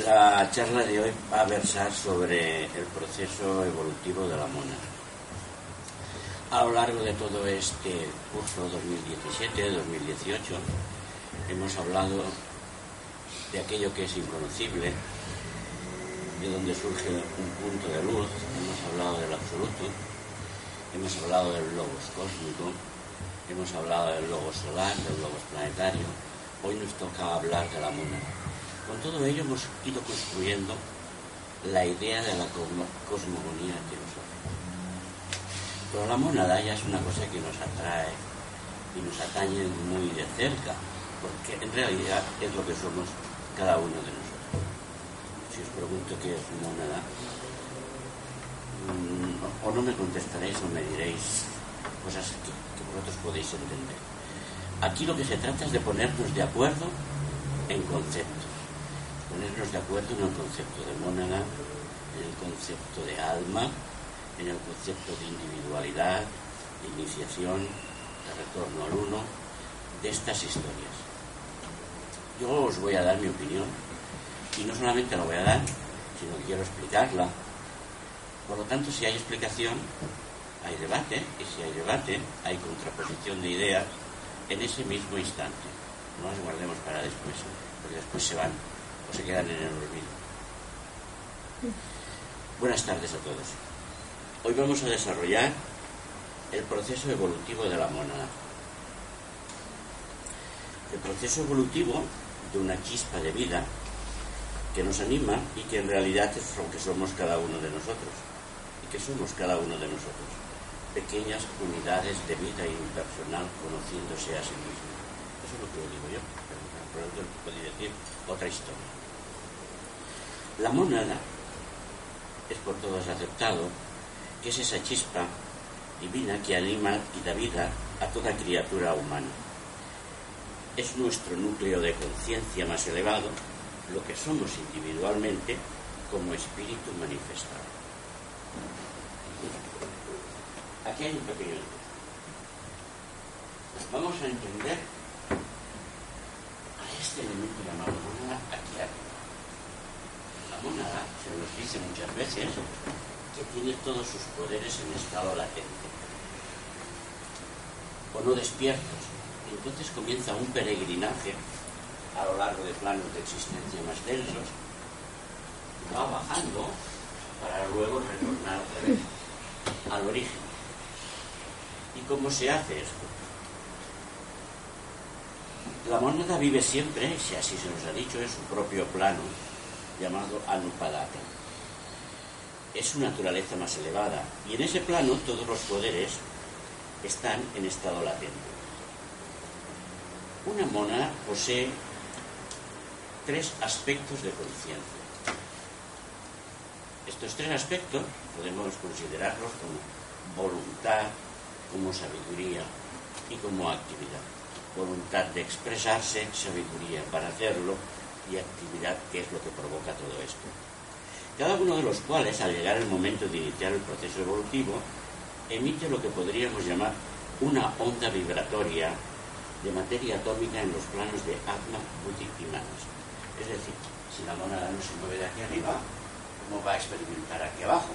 La charla de hoy va a versar sobre el proceso evolutivo de la mona. A lo largo de todo este curso 2017-2018 hemos hablado de aquello que es inconocible, de donde surge un punto de luz, hemos hablado del absoluto, hemos hablado del logos cósmico, hemos hablado del logos solar, del logos planetario, hoy nos toca hablar de la mona. Con todo ello hemos ido construyendo la idea de la cosmogonía nosotros. Pero la monada ya es una cosa que nos atrae y nos atañe muy de cerca, porque en realidad es lo que somos cada uno de nosotros. Si os pregunto qué es monada, mm, o no me contestaréis o me diréis cosas que, que vosotros podéis entender. Aquí lo que se trata es de ponernos de acuerdo en conceptos ponernos de acuerdo en el concepto de mónada, en el concepto de alma, en el concepto de individualidad, de iniciación, de retorno al uno, de estas historias. Yo os voy a dar mi opinión y no solamente la voy a dar, sino que quiero explicarla. Por lo tanto, si hay explicación, hay debate, y si hay debate, hay contraposición de ideas en ese mismo instante. No las guardemos para después, porque después se van se quedan en el olvido. Buenas tardes a todos. Hoy vamos a desarrollar el proceso evolutivo de la monada. El proceso evolutivo de una chispa de vida que nos anima y que en realidad es lo que somos cada uno de nosotros. Y que somos cada uno de nosotros. Pequeñas unidades de vida impersonal conociéndose a sí mismo. Eso es lo que digo yo. Pero podría decir otra historia. La monada es por todos aceptado que es esa chispa divina que anima y da vida a toda criatura humana. Es nuestro núcleo de conciencia más elevado, lo que somos individualmente como espíritu manifestado. Aquí hay un pequeño Vamos a entender a este elemento llamado monada aquí monada, se nos dice muchas veces, que tiene todos sus poderes en estado latente o no despiertos. Entonces comienza un peregrinaje a lo largo de planos de existencia más densos, va bajando para luego retornar al origen. ¿Y cómo se hace esto? La moneda vive siempre, si así se nos ha dicho, en su propio plano, llamado Anupadata. Es su naturaleza más elevada y en ese plano todos los poderes están en estado latente. Una mona posee tres aspectos de conciencia. Estos tres aspectos podemos considerarlos como voluntad, como sabiduría y como actividad. Voluntad de expresarse, sabiduría para hacerlo actividad que es lo que provoca todo esto. Cada uno de los cuales, al llegar el momento de iniciar el proceso evolutivo, emite lo que podríamos llamar una onda vibratoria de materia atómica en los planos de Atma, Buddhi y Manas. Es decir, si la monada no se mueve de aquí arriba, ¿cómo va a experimentar aquí abajo?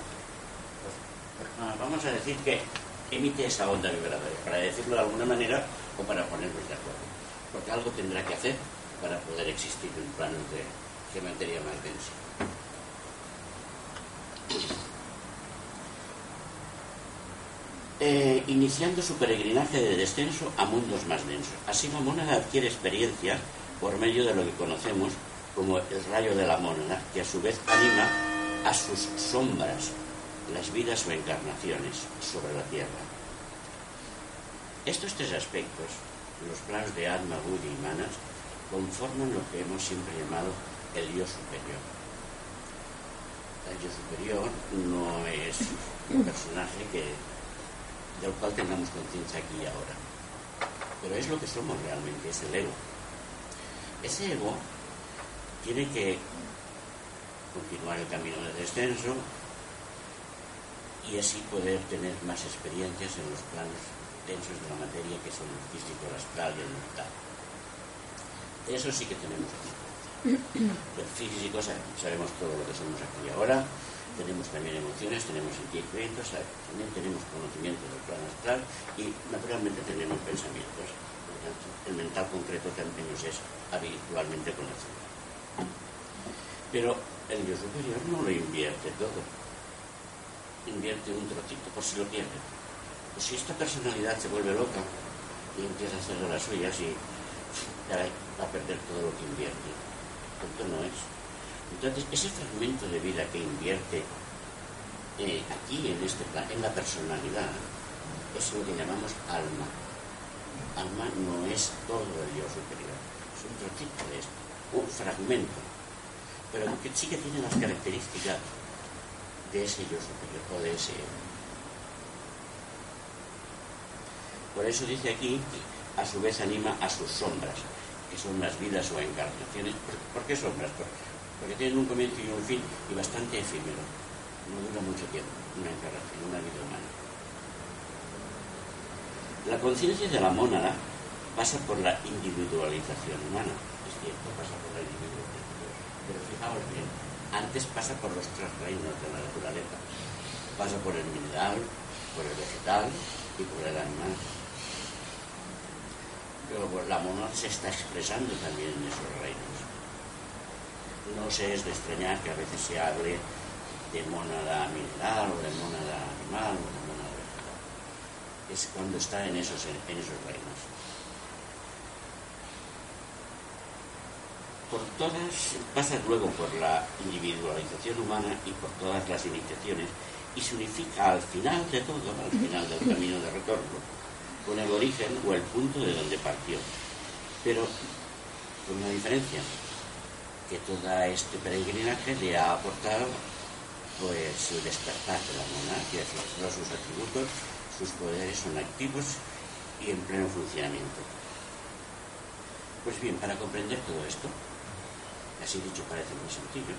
Pues, pues vamos a decir que emite esa onda vibratoria, para decirlo de alguna manera o para ponernos de acuerdo. Porque algo tendrá que hacer para poder existir en planos de geometría más densa. Eh, iniciando su peregrinaje de descenso a mundos más densos. Así la mónada adquiere experiencias por medio de lo que conocemos como el rayo de la mónada, que a su vez anima a sus sombras, las vidas o encarnaciones sobre la Tierra. Estos tres aspectos, los planos de Atma, Buddhi y Manas, conforman lo que hemos siempre llamado el yo superior. El yo superior no es un personaje que, del cual tengamos conciencia aquí y ahora, pero es lo que somos realmente, es el ego. Ese ego tiene que continuar el camino de descenso y así poder tener más experiencias en los planos densos de la materia que son el físico, el astral y el mental. Eso sí que tenemos aquí. El físico sabemos todo lo que somos aquí y ahora, tenemos también emociones, tenemos sentimientos, también tenemos conocimiento del plano astral y naturalmente tenemos pensamientos. el mental concreto también nos es habitualmente conocido. Pero el yo superior no lo invierte todo. Invierte un trocito por si lo pierde. Pues si esta personalidad se vuelve loca y empieza a hacer de las suyas y va a perder todo lo que invierte. Tonto no es. Entonces, ese fragmento de vida que invierte eh, aquí, en, este plan, en la personalidad, es lo que llamamos alma. Alma no es todo el yo superior, es un trocito de esto, un fragmento, pero que sí que tiene las características de ese yo superior o de ese Por eso dice aquí a su vez anima a sus sombras, que son las vidas o encarnaciones. ¿Por, qué sombras? porque tienen un comienzo y un fin y bastante efímero. No dura mucho tiempo una encarnación, una vida humana. La conciencia de la mónada pasa por la individualización humana. Es cierto, pasa por la individualización. Pero fijaos bien, antes pasa por los tres reinos de la naturaleza. Pasa por el mineral, por el vegetal y por el animal. Pero la mónada se está expresando también en esos reinos no se es de extrañar que a veces se hable de mónada mineral o de mónada animal o de mónada vegetal. Es cuando está en esos, en esos reinos. Por todas, pasa luego por la individualización humana y por todas las iniciaciones y se unifica al final de todo, al final del camino de retorno, con el origen o el punto de donde partió. Pero con una diferencia, que todo este peregrinaje le ha aportado pues el despertar de la monarquía, todos sus atributos, sus poderes son activos y en pleno funcionamiento. Pues bien, para comprender todo esto, así dicho parece muy sencillo,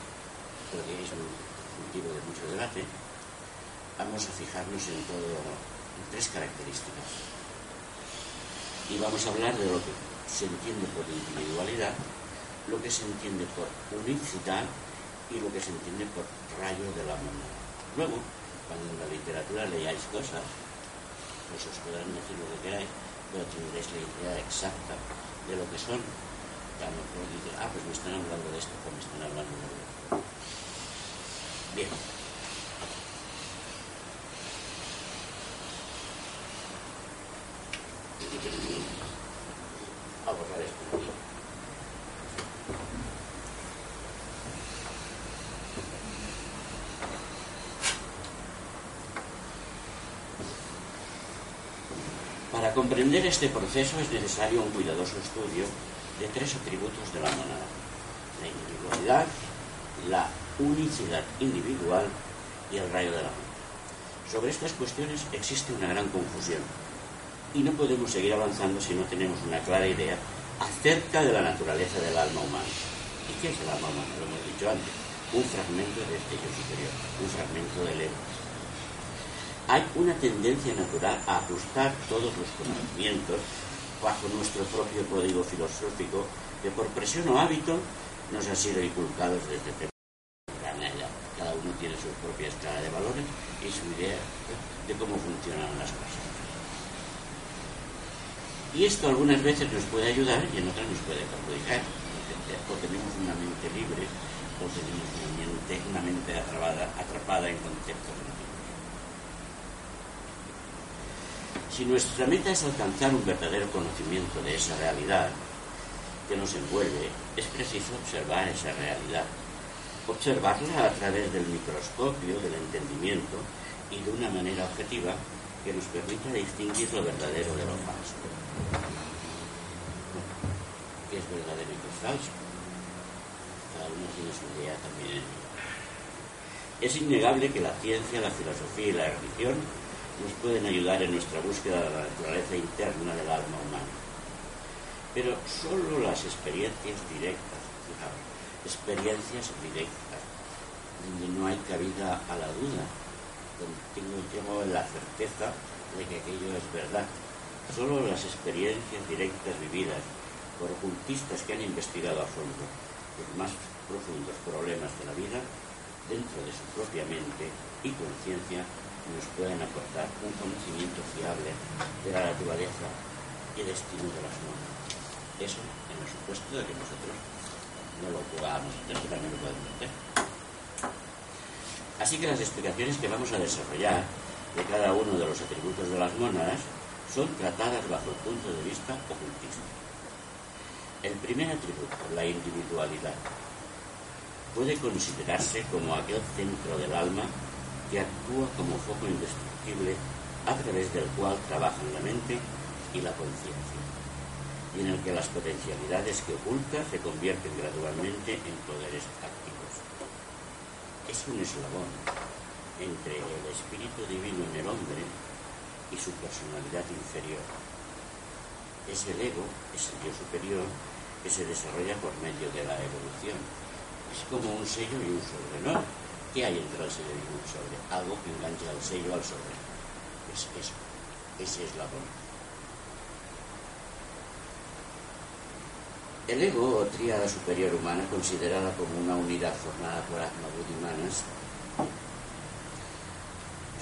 pero que es un motivo de mucho debate, vamos a fijarnos en todo, en tres características. Y vamos a hablar de lo que se entiende por individualidad, lo que se entiende por unicidad y lo que se entiende por rayo de la moneda. Luego, cuando en la literatura leáis cosas, pues os podrán decir lo que queráis, pero tendréis la idea exacta de lo que son. Ya ah, pues me están hablando de esto, pues me están hablando de esto. Bien. A borrar esto. comprender este proceso es necesario un cuidadoso estudio de tres atributos de la monada. La individualidad, la unicidad individual y el rayo de la monada. Sobre estas cuestiones existe una gran confusión y no podemos seguir avanzando si no tenemos una clara idea acerca de la naturaleza del alma humana. ¿Y qué es el alma humana? Lo hemos dicho antes. Un fragmento de este yo superior, un fragmento del ego hay una tendencia natural a ajustar todos los conocimientos bajo nuestro propio código filosófico que por presión o hábito nos ha sido inculcado desde temprana Cada uno tiene su propia escala de valores y su idea de cómo funcionan las cosas. Y esto algunas veces nos puede ayudar y en otras nos puede perjudicar, o tenemos una mente libre o tenemos una mente, una mente atrapada, atrapada en conceptos Si nuestra meta es alcanzar un verdadero conocimiento de esa realidad que nos envuelve, es preciso observar esa realidad, observarla a través del microscopio del entendimiento y de una manera objetiva que nos permita distinguir lo verdadero de lo falso. ¿Qué es verdadero y qué es falso? Cada uno tiene su idea también. Es innegable que la ciencia, la filosofía y la religión nos pueden ayudar en nuestra búsqueda de la naturaleza interna del alma humana. Pero solo las experiencias directas, fijaos, experiencias directas, donde no hay cabida a la duda, donde tengo, tengo la certeza de que aquello es verdad. Solo las experiencias directas vividas por ocultistas que han investigado a fondo los más profundos problemas de la vida dentro de su propia mente y conciencia nos pueden aportar un conocimiento fiable de la naturaleza y destino de las monas. Eso en el supuesto de que nosotros no lo podamos hacer, también lo podemos hacer. Así que las explicaciones que vamos a desarrollar de cada uno de los atributos de las mónadas son tratadas bajo el punto de vista ocultista. El primer atributo, la individualidad, puede considerarse como aquel centro del alma que actúa como foco indestructible a través del cual trabajan la mente y la conciencia, y en el que las potencialidades que oculta se convierten gradualmente en poderes activos. Es un eslabón entre el espíritu divino en el hombre y su personalidad inferior. Es el ego, es el yo superior, que se desarrolla por medio de la evolución es como un sello y un sobre, ¿no? ¿Qué hay entre el sello y un sobre? Algo que engancha el sello al sobre. Es eso, ese es la bomba. El ego o tríada superior humana, considerada como una unidad formada por Atma humanas,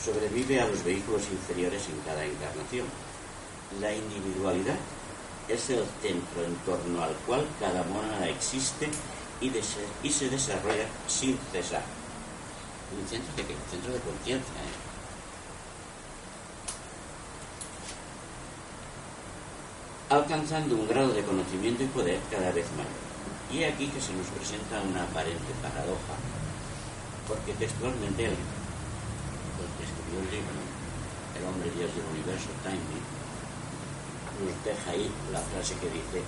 sobrevive a los vehículos inferiores en cada encarnación. La individualidad es el centro en torno al cual cada mónada existe de y se desarrolla sin cesar. Un centro un de conciencia. ¿eh? alcanzando un grado de conocimiento y poder cada vez mayor. Y aquí que se nos presenta una aparente paradoja, porque textualmente el, el que escribió el libro, El hombre Dios del universo, Time, nos deja ahí la frase que dice,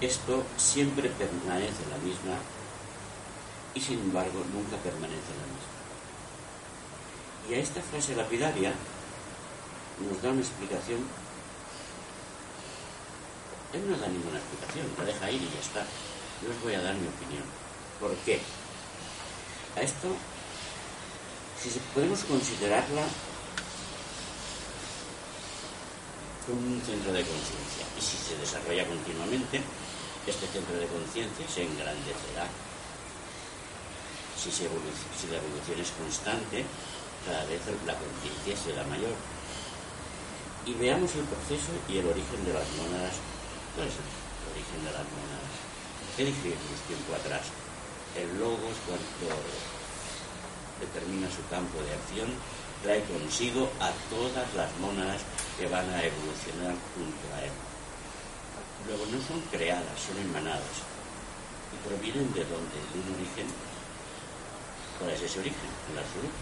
esto siempre permanece la misma y sin embargo nunca permanece la misma. Y a esta frase lapidaria nos da una explicación. Él no da ninguna explicación, la deja ir y ya está. Yo os voy a dar mi opinión. ¿Por qué? A esto, si podemos considerarla como un centro de conciencia y si se desarrolla continuamente, este centro de conciencia se engrandecerá. Si, si la evolución es constante, cada vez la conciencia será mayor. Y veamos el proceso y el origen de las monadas. ¿Cuál es el origen de las monadas? ¿Qué dijimos tiempo atrás? El logos, cuando determina su campo de acción, trae consigo a todas las monadas que van a evolucionar junto a él. Luego no son creadas, son emanadas. Y provienen de donde, de un origen. ¿Cuál es ese origen? El absoluto.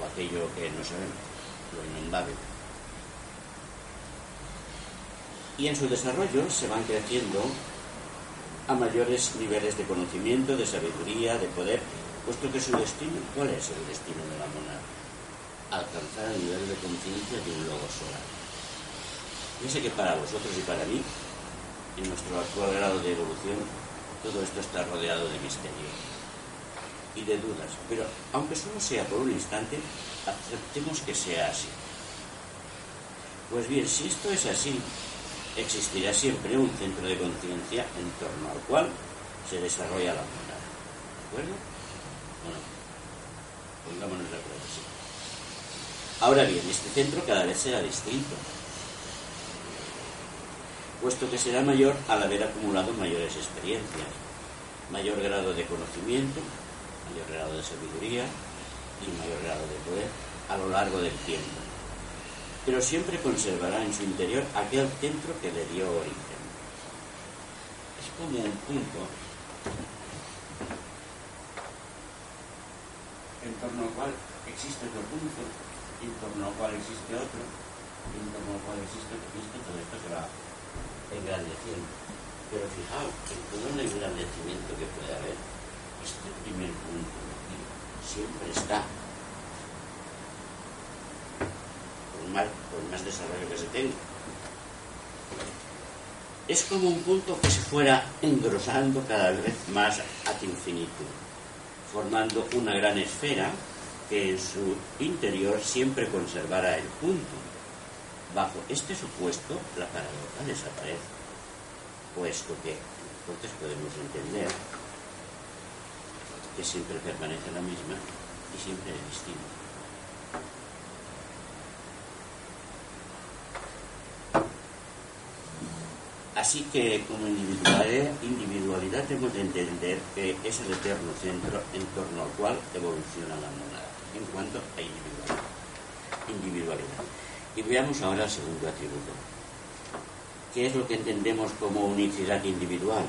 O aquello que no sabemos, lo inundable. Y en su desarrollo se van creciendo a mayores niveles de conocimiento, de sabiduría, de poder, puesto que su destino, ¿cuál es el destino de la monada? Alcanzar el nivel de conciencia de un logo solar. sé que para vosotros y para mí en nuestro actual grado de evolución, todo esto está rodeado de misterio y de dudas. Pero aunque solo sea por un instante, aceptemos que sea así. Pues bien, si esto es así, existirá siempre un centro de conciencia en torno al cual se desarrolla la humanidad. ¿De acuerdo? Bueno, pongámonos de acuerdo, sí. Ahora bien, este centro cada vez será distinto puesto que será mayor al haber acumulado mayores experiencias, mayor grado de conocimiento, mayor grado de sabiduría y mayor grado de poder a lo largo del tiempo. Pero siempre conservará en su interior aquel centro que le dio origen. Es como un punto en torno al cual existe otro punto, en torno al cual existe otro, en torno al cual existe otro, todo esto se va engrandeciendo. Pero fijaos, en todo el engrandecimiento que puede haber, este primer punto siempre está. Por más, por más desarrollo que se tenga. Es como un punto que se fuera engrosando cada vez más ad infinito, formando una gran esfera que en su interior siempre conservará el punto Bajo este supuesto, la paradoja desaparece, puesto que entonces podemos entender que siempre permanece la misma y siempre es distinta. Así que como individualidad, individualidad de entender que es el eterno centro en torno al cual evoluciona la monada en cuanto a individualidad. individualidad. Y veamos ahora el segundo atributo. ¿Qué es lo que entendemos como unicidad individual?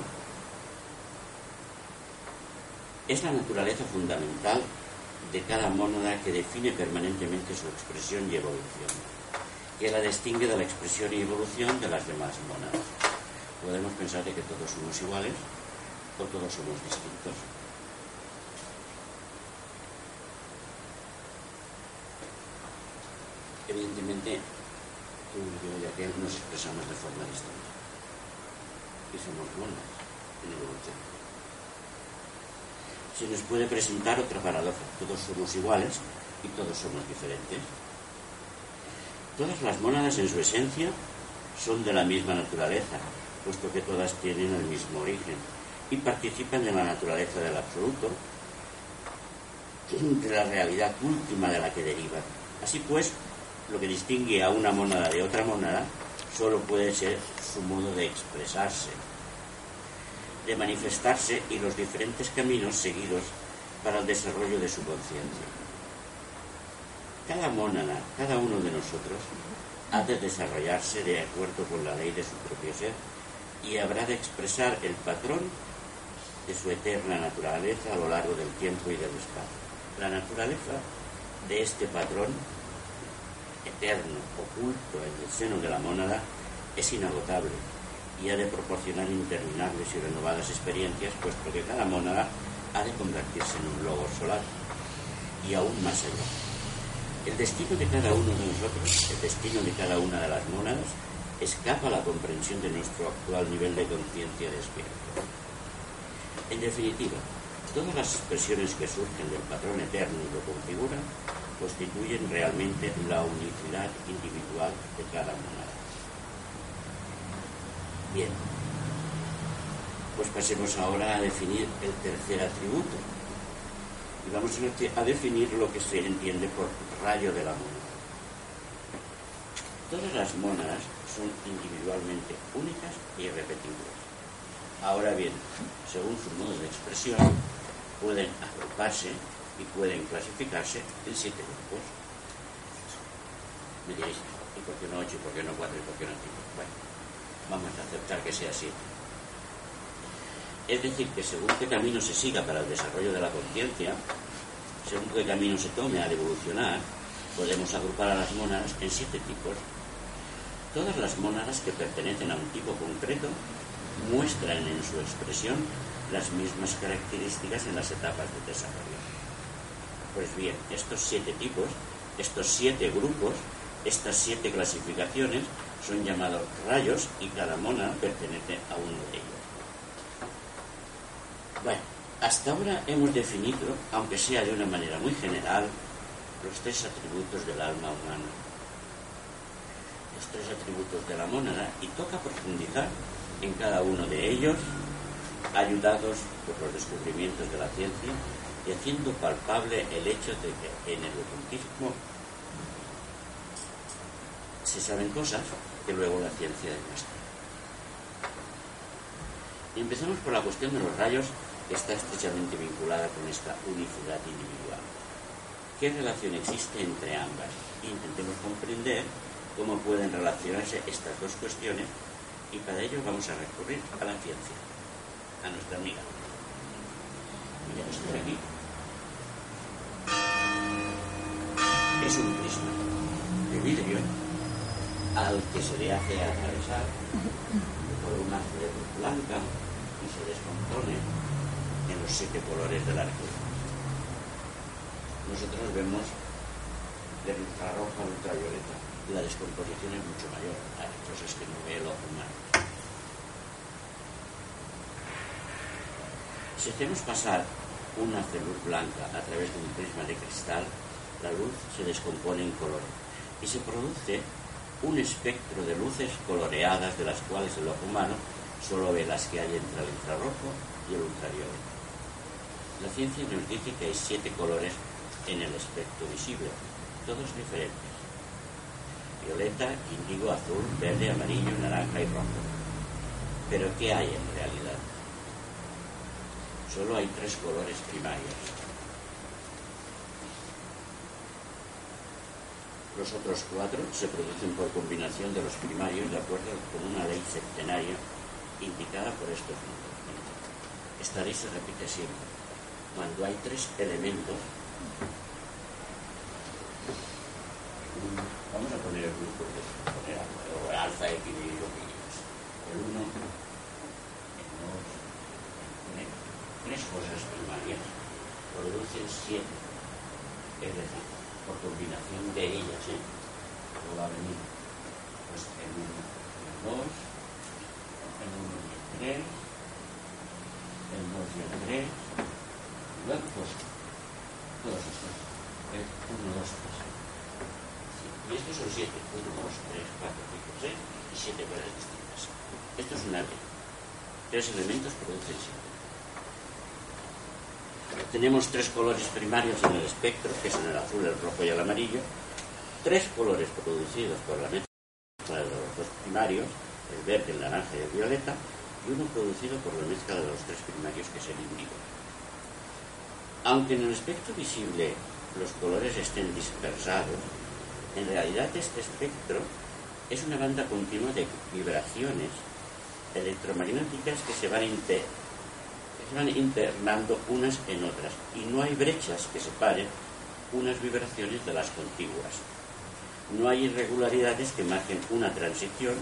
Es la naturaleza fundamental de cada mónada que define permanentemente su expresión y evolución, que la distingue de la expresión y evolución de las demás mónadas. Podemos pensar de que todos somos iguales o todos somos distintos. Evidentemente, tú y yo ya que nos expresamos de forma distinta. Y somos mónadas en evolución se nos puede presentar otra paradoja. Todos somos iguales y todos somos diferentes. Todas las mónadas en su esencia son de la misma naturaleza, puesto que todas tienen el mismo origen y participan de la naturaleza del absoluto, de la realidad última de la que derivan. Así pues, lo que distingue a una mónada de otra mónada solo puede ser su modo de expresarse, de manifestarse y los diferentes caminos seguidos para el desarrollo de su conciencia. Cada mónada, cada uno de nosotros, ha de desarrollarse de acuerdo con la ley de su propio ser y habrá de expresar el patrón de su eterna naturaleza a lo largo del tiempo y del espacio. La naturaleza de este patrón eterno, oculto en el seno de la mónada, es inagotable y ha de proporcionar interminables y renovadas experiencias, puesto que cada mónada ha de convertirse en un logo solar y aún más allá. El destino de cada uno de nosotros, el destino de cada una de las mónadas, escapa a la comprensión de nuestro actual nivel de conciencia de espíritu. En definitiva, todas las expresiones que surgen del patrón eterno y lo configuran constituyen realmente la unicidad individual de cada mónada. Bien, pues pasemos ahora a definir el tercer atributo. Y vamos a definir lo que se entiende por rayo de la monada. Todas las mónadas son individualmente únicas y irrepetibles. Ahora bien, según su modo de expresión, pueden agruparse y pueden clasificarse en siete grupos. Me diréis, ¿y por qué no ocho, y por qué no cuatro, y por qué no cinco? Bueno, vamos a aceptar que sea así. Es decir, que según qué camino se siga para el desarrollo de la conciencia, según qué camino se tome al evolucionar, podemos agrupar a las mónadas en siete tipos. Todas las mónadas que pertenecen a un tipo concreto muestran en su expresión las mismas características en las etapas de desarrollo. Pues bien, estos siete tipos, estos siete grupos, estas siete clasificaciones son llamados rayos y cada mona pertenece a uno de ellos. Bueno, hasta ahora hemos definido, aunque sea de una manera muy general, los tres atributos del alma humana. Los tres atributos de la mónada y toca profundizar en cada uno de ellos, ayudados por los descubrimientos de la ciencia y haciendo palpable el hecho de que en el ocultismo se saben cosas que luego la ciencia demuestra. Y empezamos por la cuestión de los rayos, que está estrechamente vinculada con esta unicidad individual. ¿Qué relación existe entre ambas? Intentemos comprender cómo pueden relacionarse estas dos cuestiones y para ello vamos a recurrir a la ciencia, a nuestra amiga. Mira, estoy aquí. Es un prisma de vidrio al que se le hace atravesar por una luz blanca y se descompone en los siete colores del arco. Nosotros vemos de infrarroja a ultravioleta la descomposición es mucho mayor. Hay cosas que no ve el ojo humano. Si hacemos pasar una luz blanca a través de un prisma de cristal, la luz se descompone en color y se produce un espectro de luces coloreadas de las cuales el ojo humano solo ve las que hay entre el infrarrojo y el ultravioleta. La ciencia nos dice que hay siete colores en el espectro visible, todos diferentes. Violeta, índigo, azul, verde, amarillo, naranja y rojo. Pero ¿qué hay en realidad? Solo hay tres colores primarios. Los otros cuatro se producen por combinación de los primarios de acuerdo con una ley centenaria indicada por estos números. Esta ley se repite siempre. Cuando hay tres elementos, vamos a poner el grupo de poner o alfa, X y lo que quieras. El 1, el 2, el tres cosas primarias producen siete. Es decir, por combinación de ellas, ¿eh? va a venir pues el 1 el 2, el 1 y el 3, el 2 y el 3, y luego pues todos estos. El 1, 2, 3. Y estos son 7. 1, 2, 3, 4, 5, 6 y 7 cosas distintas. Esto es una ley. Tres elementos producen 7. Tenemos tres colores primarios en el espectro, que son el azul, el rojo y el amarillo. Tres colores producidos por la mezcla de los dos primarios, el verde, el naranja y el violeta, y uno producido por la mezcla de los tres primarios, que es el índigo. Aunque en el espectro visible los colores estén dispersados, en realidad este espectro es una banda continua de vibraciones electromagnéticas que se van inter van internando unas en otras y no hay brechas que separen unas vibraciones de las contiguas. No hay irregularidades que marquen una transición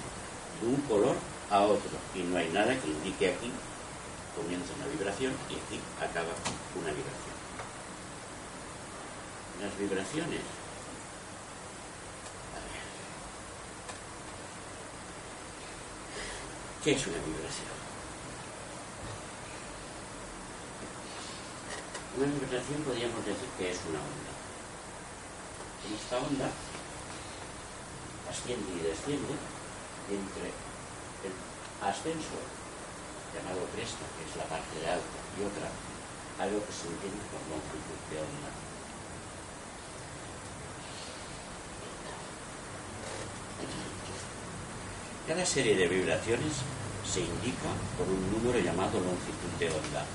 de un color a otro y no hay nada que indique aquí comienza una vibración y aquí acaba una vibración. Las vibraciones. ¿Qué es una vibración? Una vibración podríamos decir que es una onda. Esta onda asciende y desciende entre el ascenso llamado cresta, que es la parte de alta, y otra, algo que se entiende por longitud de onda. Cada serie de vibraciones se indica por un número llamado longitud de onda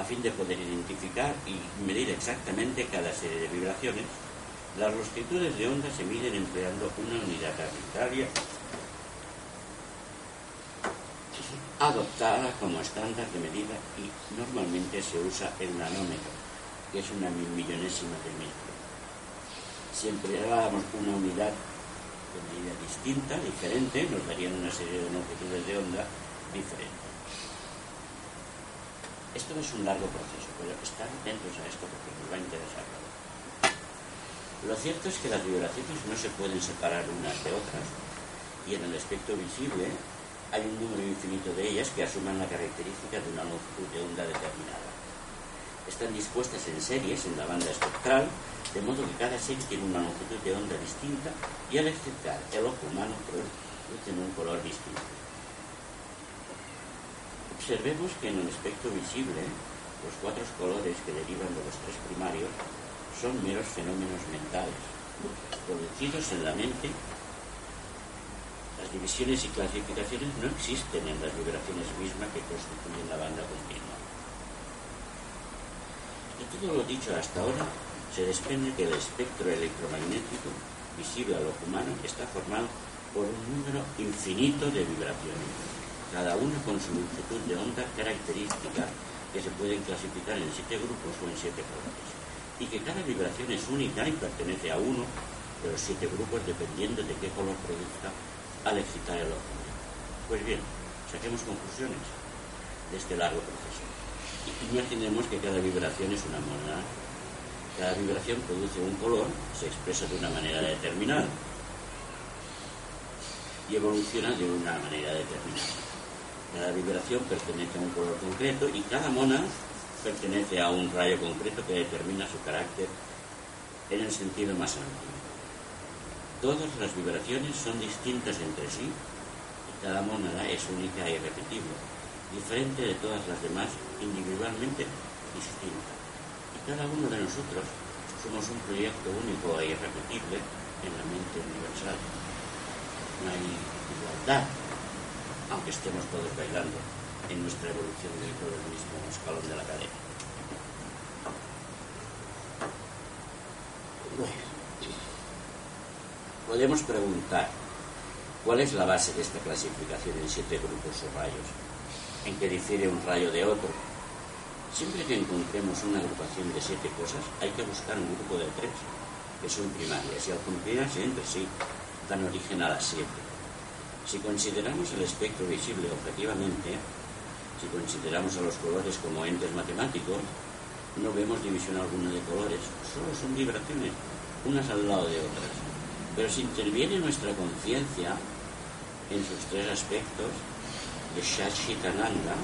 a fin de poder identificar y medir exactamente cada serie de vibraciones, las longitudes de onda se miden empleando una unidad arbitraria adoptada como estándar de medida y normalmente se usa el nanómetro, que es una mil millonésima de metro. Si empleáramos una unidad de medida distinta, diferente, nos darían una serie de longitudes de onda diferentes. Esto es un largo proceso, pero estar atentos a esto porque nos va a interesar. Lo cierto es que las vibraciones no se pueden separar unas de otras y en el espectro visible hay un número infinito de ellas que asuman la característica de una longitud de onda determinada. Están dispuestas en series en la banda espectral, de modo que cada serie tiene una longitud de onda distinta y al excitar el ojo humano produce un color distinto. Observemos que en el espectro visible los cuatro colores que derivan de los tres primarios son meros fenómenos mentales, producidos en la mente. Las divisiones y clasificaciones no existen en las vibraciones mismas que constituyen la banda continua. De todo lo dicho hasta ahora, se desprende que el espectro electromagnético visible al ojo humano está formado por un número infinito de vibraciones cada una con su longitud de onda característica que se pueden clasificar en siete grupos o en siete colores, y que cada vibración es única y pertenece a uno de los siete grupos dependiendo de qué color produzca al excitar el ojo. Pues bien, saquemos conclusiones de este largo proceso. Imaginemos que cada vibración es una moneda. Cada vibración produce un color, se expresa de una manera determinada y evoluciona de una manera determinada. Cada vibración pertenece a un color concreto y cada mona pertenece a un rayo concreto que determina su carácter en el sentido más amplio. Todas las vibraciones son distintas entre sí y cada mónada es única e irrepetible, diferente de todas las demás individualmente, distinta. Y cada uno de nosotros somos un proyecto único e irrepetible en la mente universal. No hay igualdad, aunque estemos todos bailando en nuestra evolución dentro del mismo escalón de la cadena. Podemos preguntar, ¿cuál es la base de esta clasificación en siete grupos o rayos? ¿En qué difiere un rayo de otro? Siempre que encontremos una agrupación de siete cosas, hay que buscar un grupo de tres, que son primarias, y al cumplirse entre sí, dan origen a las siete. Si consideramos el espectro visible objetivamente, si consideramos a los colores como entes matemáticos, no vemos división alguna de colores, solo son vibraciones, unas al lado de otras. Pero si interviene nuestra conciencia en sus tres aspectos, de Shachitananda,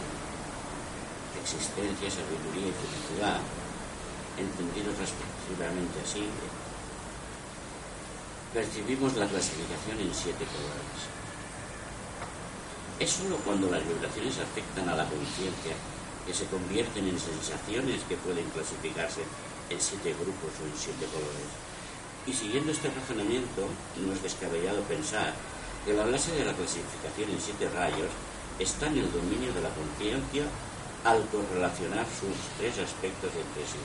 existencia, sabiduría y felicidad, entendidos respectivamente así, percibimos la clasificación en siete colores. Es solo cuando las vibraciones afectan a la conciencia que se convierten en sensaciones que pueden clasificarse en siete grupos o en siete colores. Y siguiendo este razonamiento, no es descabellado pensar que la base de la clasificación en siete rayos está en el dominio de la conciencia al correlacionar sus tres aspectos entre sí.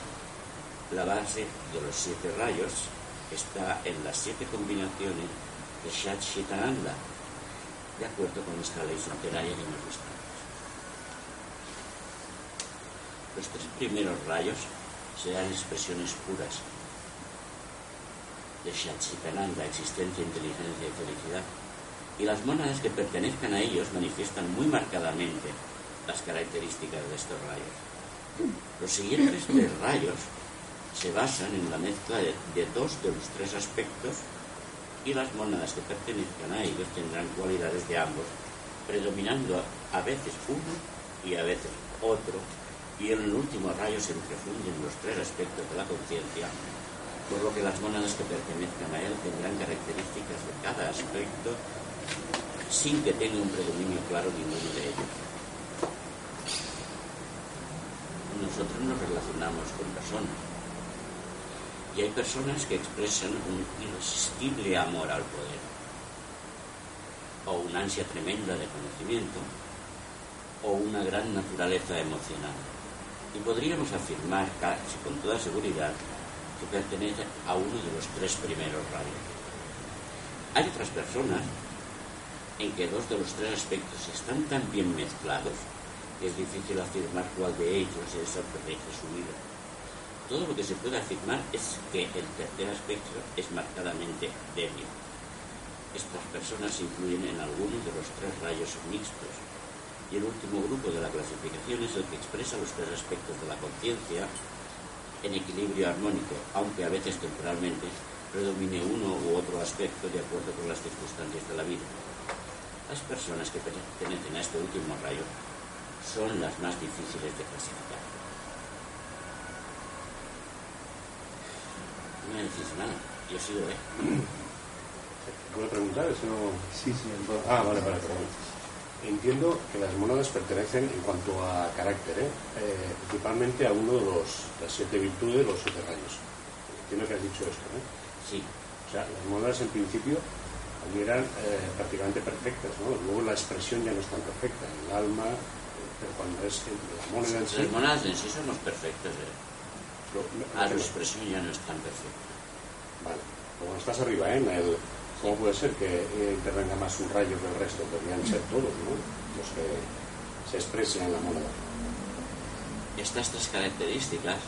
La base de los siete rayos está en las siete combinaciones de Shachitananda, de acuerdo con esta ley centenaria que hemos visto. Los tres primeros rayos serán expresiones puras de Shachitananda, existencia, inteligencia y felicidad, y las monadas que pertenezcan a ellos manifiestan muy marcadamente las características de estos rayos. Los siguientes tres rayos se basan en la mezcla de, dos de los tres aspectos y las monadas que pertenezcan a ellos tendrán cualidades de ambos, predominando a veces uno y a veces otro, y en el último rayo se entrefunden los tres aspectos de la conciencia, por lo que las monadas que pertenezcan a él tendrán características de cada aspecto sin que tenga un predominio claro ninguno de ellos. nosotros nos relacionamos con personas. Y hay personas que expresan un irresistible amor al poder, o una ansia tremenda de conocimiento, o una gran naturaleza emocional. Y podríamos afirmar casi con toda seguridad que pertenece a uno de los tres primeros rayos. Hay otras personas en que dos de los tres aspectos están tan bien mezclados es difícil afirmar cuál de ellos es el que su vida. Todo lo que se puede afirmar es que el tercer aspecto es marcadamente débil. Estas personas incluyen en alguno de los tres rayos mixtos. Y el último grupo de la clasificación es el que expresa los tres aspectos de la conciencia en equilibrio armónico, aunque a veces temporalmente predomine uno u otro aspecto de acuerdo con las circunstancias de la vida. Las personas que pertenecen a este último rayo son las más difíciles de clasificar. No me decís nada, yo sigo, ¿eh? ¿Puedo preguntar? Eso Sí, sí. Ah, vale, vale, perdón. Entiendo que las monadas pertenecen en cuanto a carácter, ¿eh? Eh, principalmente a uno de los, las siete virtudes, los siete rayos. Entiendo que has dicho esto, ¿no? Sí. O sea, las monadas en principio eran eh, prácticamente perfectas, ¿no? Luego la expresión ya no es tan perfecta. El alma, pero cuando es la moneda en sí... Las monedas en sí son los perfectos. ¿eh? Ah, la expresión ya no es tan perfecta. Vale. Como estás arriba, ¿eh? El, ¿Cómo puede ser que eh, intervenga más un rayo que el resto? Podrían ser todos, ¿no? Los que se expresen en la moneda. Estas tres características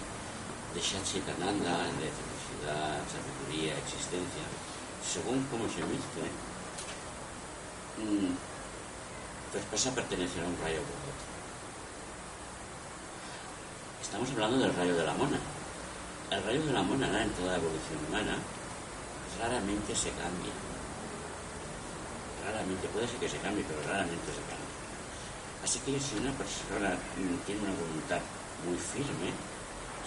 de Shachitananda, de felicidad, sabiduría, existencia, según cómo se mezclen, mmm, pasa a pertenecer a un rayo u otro. Estamos hablando del rayo de la mona. El rayo de la mona en toda la evolución humana raramente se cambia. Raramente, puede ser que se cambie, pero raramente se cambia. Así que si una persona tiene una voluntad muy firme,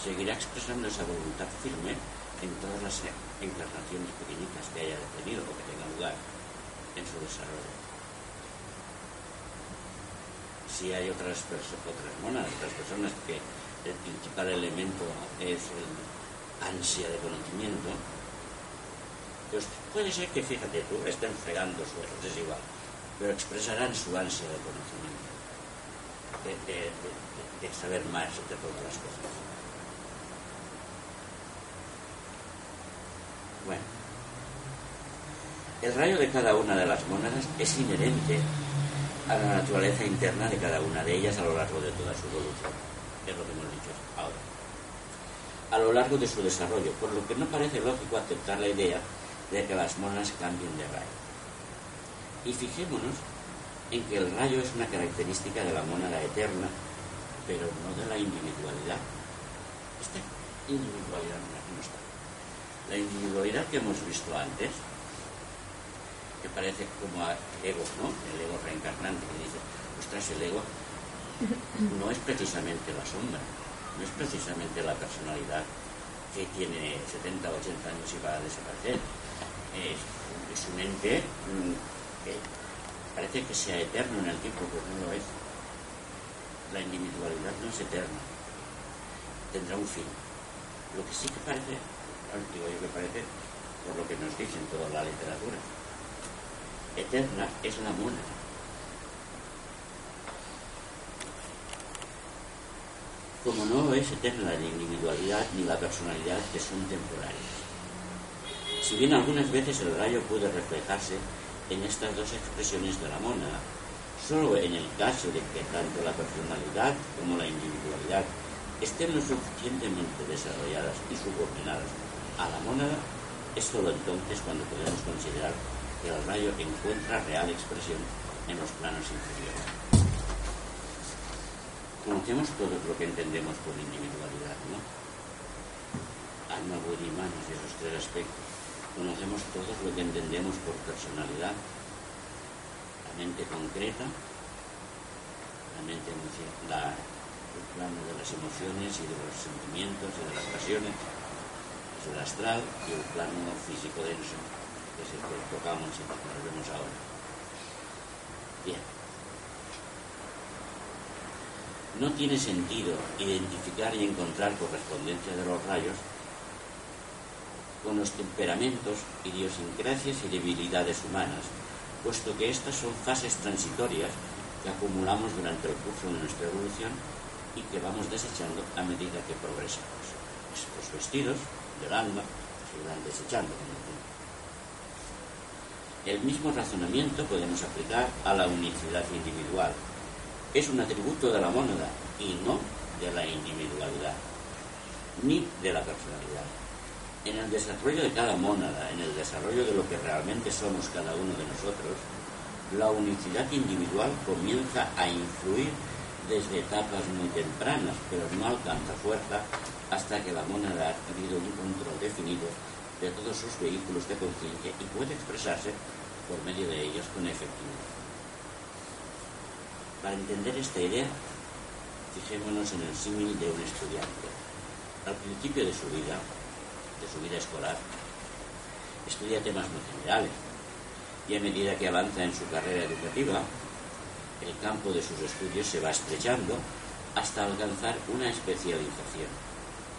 seguirá expresando esa voluntad firme en todas las encarnaciones pequeñitas que haya tenido o que tenga lugar en su desarrollo. Si hay otras, otras monas, otras personas que el principal elemento es el ansia de conocimiento, pues puede ser que, fíjate tú, estén fregando suelos, es igual, pero expresarán su ansia de conocimiento, de, saber más de todas las cosas. Bueno, el rayo de cada una de las monedas es inherente a la naturaleza interna de cada una de ellas a lo largo de toda su evolución. Es lo que hemos dicho ahora. A lo largo de su desarrollo, por lo que no parece lógico aceptar la idea de que las monas cambien de rayo. Y fijémonos en que el rayo es una característica de la mónada eterna, pero no de la individualidad. Esta individualidad no está. La individualidad que hemos visto antes, que parece como el ego, ¿no? El ego reencarnante que dice, ostras, el ego no es precisamente la sombra, no es precisamente la personalidad que tiene 70 o 80 años y va a desaparecer es, un ente mm, que parece que sea eterno en el tiempo, pero no lo es. La individualidad no es eterna, tendrá un fin. Lo que sí que parece, digo yo que parece, por lo que nos dicen toda la literatura, eterna es la mona. Como no es eterna la individualidad ni la personalidad, que son temporales. Si bien algunas veces el rayo puede reflejarse en estas dos expresiones de la mónada, solo en el caso de que tanto la personalidad como la individualidad estén lo suficientemente desarrolladas y subordinadas a la mónada, es solo entonces cuando podemos considerar que el rayo encuentra real expresión en los planos inferiores. Conocemos todo lo que entendemos por individualidad, ¿no? Alma, buena y manos esos tres aspectos conocemos todos lo que entendemos por personalidad, la mente concreta, la mente la, el plano de las emociones y de los sentimientos y de las pasiones, es el astral y el plano físico denso, que es el que tocamos y que nos vemos ahora. Bien. No tiene sentido identificar y encontrar correspondencia de los rayos con los temperamentos, idiosincrasias y debilidades humanas, puesto que estas son fases transitorias que acumulamos durante el curso de nuestra evolución y que vamos desechando a medida que progresamos. Estos vestidos del alma se van desechando el mismo razonamiento podemos aplicar a la unicidad individual. Es un atributo de la mónada y no de la individualidad, ni de la personalidad en el desarrollo de cada mónada, en el desarrollo de lo que realmente somos cada uno de nosotros, la unicidad individual comienza a influir desde etapas muy tempranas, pero no alcanza fuerza hasta que la mónada ha adquirido un control definido de todos sus vehículos de conciencia y puede expresarse por medio de ellos con efectividad. Para entender esta idea, fijémonos en el símil de un estudiante. Al principio de su vida, de su vida escolar. Estudia temas muy generales y a medida que avanza en su carrera educativa, el campo de sus estudios se va estrechando hasta alcanzar una especialización.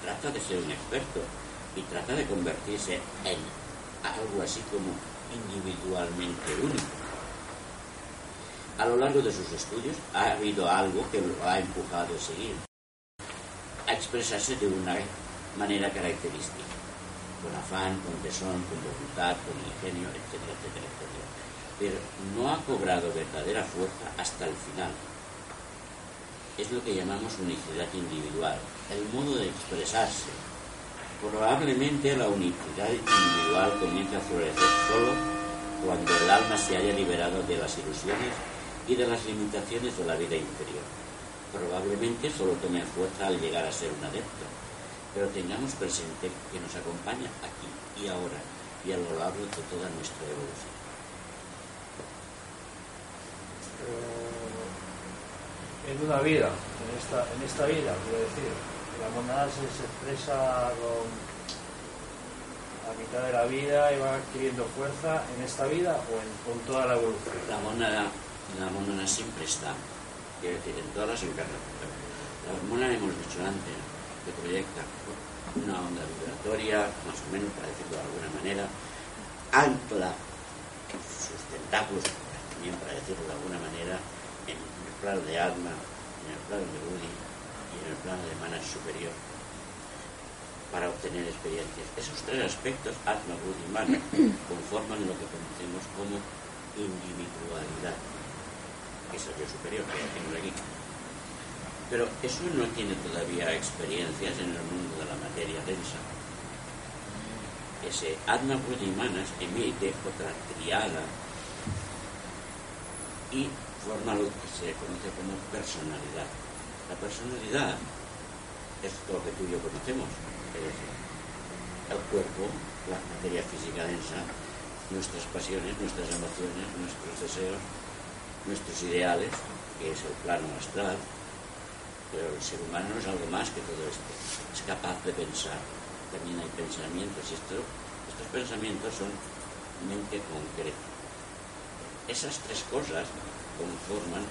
Trata de ser un experto y trata de convertirse en algo así como individualmente único. A lo largo de sus estudios ha habido algo que lo ha empujado a seguir, a expresarse de una manera característica con afán, con tesón, con voluntad, con ingenio, etcétera, etcétera, etcétera. Pero no ha cobrado verdadera fuerza hasta el final. Es lo que llamamos unicidad individual, el modo de expresarse. Probablemente la unicidad individual comienza a florecer solo cuando el alma se haya liberado de las ilusiones y de las limitaciones de la vida inferior. Probablemente solo tome fuerza al llegar a ser un adepto pero tengamos presente que nos acompaña aquí y ahora y a lo largo de toda nuestra evolución. en una vida, en esta, en esta vida, quiero decir, la monada se, expresa con a mitad de la vida y va adquiriendo fuerza en esta vida o en, con toda la evolución. La monada, la monada siempre está, quiero decir, en todas las encarnaciones. La monada hemos dicho antes, que proyecta una onda vibratoria, más o menos, para decirlo de alguna manera, ancla sus tentáculos, también para decirlo de alguna manera, en el plano de alma, en el plano de Budi y en el plano de mana superior para obtener experiencias. Esos tres aspectos, Atma, Buddhi y Mana, conforman lo que conocemos como individualidad, que es el yo superior que tengo aquí. Pero eso no tiene todavía experiencias en el mundo de la materia densa. Ese Atma, Buddhi y Manas emite otra triada y forma lo que se conoce como personalidad. La personalidad es lo que tú y yo conocemos, el cuerpo, la materia física densa, nuestras pasiones, nuestras emociones, nuestros deseos, nuestros ideales, que es el plano astral, pero el ser humano no es algo más que todo esto, es capaz de pensar, también hay pensamientos, esto, estos pensamientos son mente concreta. Esas tres cosas conforman